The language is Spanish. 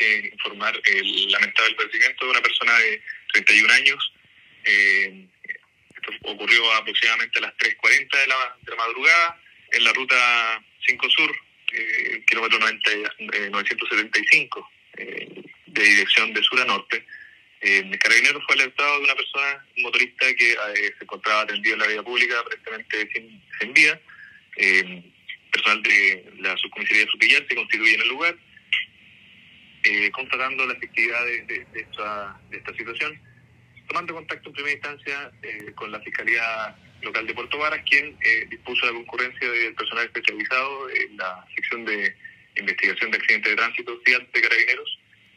que informar el lamentable fallecimiento de una persona de 31 años. Eh, esto ocurrió aproximadamente a las 3.40 de la, de la madrugada en la ruta 5 Sur, eh, kilómetro 90, 975, eh, de dirección de sur a norte. Eh, el carabinero fue alertado de una persona, un motorista que eh, se encontraba atendido en la vía pública, aparentemente sin, sin vida. Eh, personal de la subcomisaría de Frutillar se constituye en el lugar, eh, constatando la efectividad de, esta, de esta situación, tomando contacto en primera instancia eh, con la Fiscalía Local de Puerto Varas, quien eh, dispuso la concurrencia del personal especializado en la sección de investigación de accidentes de tránsito, CIAT de Carabineros,